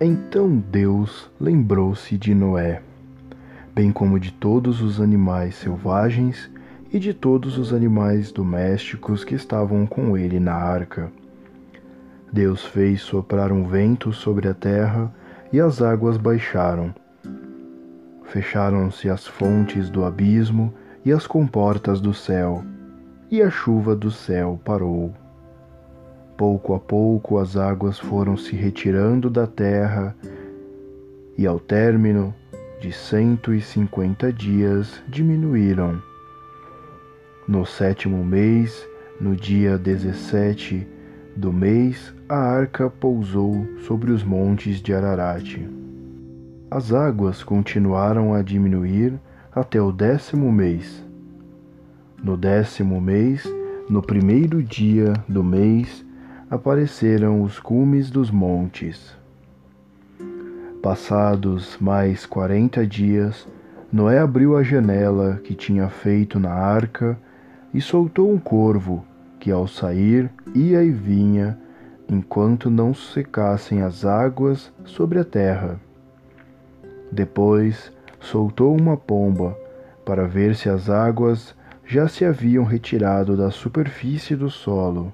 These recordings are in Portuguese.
Então Deus lembrou-se de Noé, bem como de todos os animais selvagens e de todos os animais domésticos que estavam com ele na arca. Deus fez soprar um vento sobre a terra e as águas baixaram. Fecharam-se as fontes do abismo e as comportas do céu, e a chuva do céu parou. Pouco a pouco as águas foram se retirando da terra, e ao término de cento e cinquenta dias diminuíram. No sétimo mês, no dia dezessete do mês, a arca pousou sobre os montes de Ararat. As águas continuaram a diminuir até o décimo mês. No décimo mês, no primeiro dia do mês, apareceram os cumes dos montes. Passados mais quarenta dias, Noé abriu a janela que tinha feito na arca e soltou um corvo que, ao sair, ia e vinha, enquanto não secassem as águas sobre a terra. Depois soltou uma pomba para ver se as águas já se haviam retirado da superfície do solo.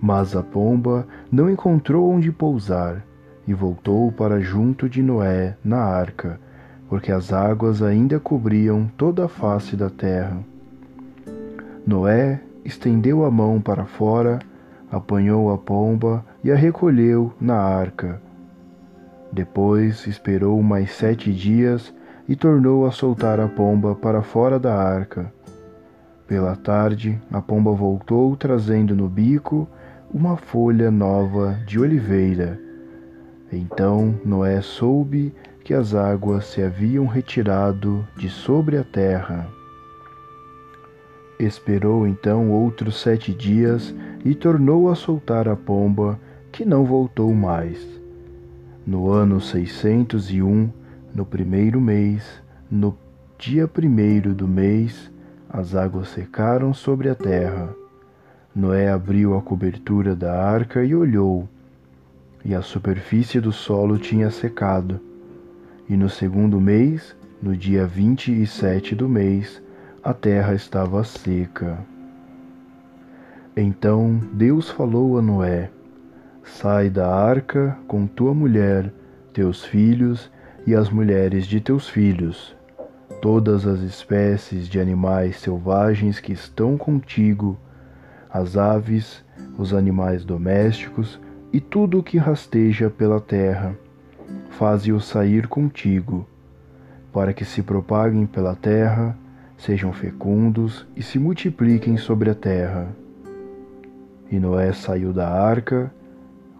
Mas a pomba não encontrou onde pousar e voltou para junto de Noé na arca, porque as águas ainda cobriam toda a face da terra. Noé estendeu a mão para fora, apanhou a pomba e a recolheu na arca. Depois esperou mais sete dias e tornou a soltar a pomba para fora da arca. Pela tarde, a pomba voltou trazendo no bico uma folha nova de oliveira. Então Noé soube que as águas se haviam retirado de sobre a terra. Esperou então outros sete dias e tornou a soltar a pomba, que não voltou mais. No ano seiscentos e um, no primeiro mês, no dia primeiro do mês, as águas secaram sobre a terra. Noé abriu a cobertura da arca e olhou, e a superfície do solo tinha secado. E no segundo mês, no dia vinte e sete do mês, a terra estava seca. Então Deus falou a Noé: Sai da arca com tua mulher, teus filhos e as mulheres de teus filhos, todas as espécies de animais selvagens que estão contigo, as aves, os animais domésticos e tudo o que rasteja pela terra. Faze-os sair contigo, para que se propaguem pela terra sejam fecundos e se multipliquem sobre a terra. E Noé saiu da arca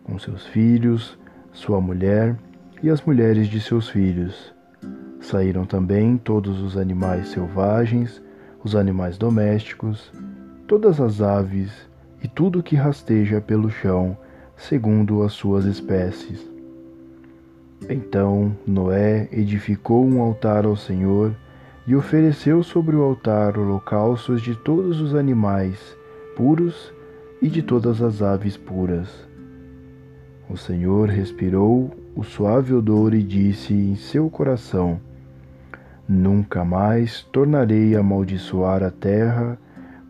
com seus filhos, sua mulher e as mulheres de seus filhos. Saíram também todos os animais selvagens, os animais domésticos, todas as aves e tudo que rasteja pelo chão, segundo as suas espécies. Então Noé edificou um altar ao Senhor e ofereceu sobre o altar holocaustos de todos os animais puros e de todas as aves puras. O Senhor respirou o suave odor e disse em seu coração: Nunca mais tornarei a amaldiçoar a terra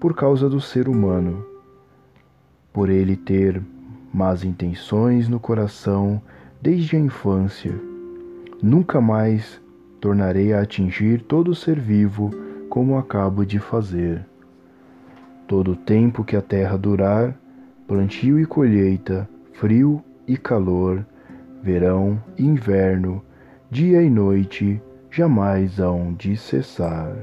por causa do ser humano, por ele ter más intenções no coração desde a infância. Nunca mais tornarei a atingir todo ser vivo, como acabo de fazer. Todo o tempo que a terra durar, plantio e colheita, frio e calor, verão e inverno, dia e noite, jamais hão de cessar.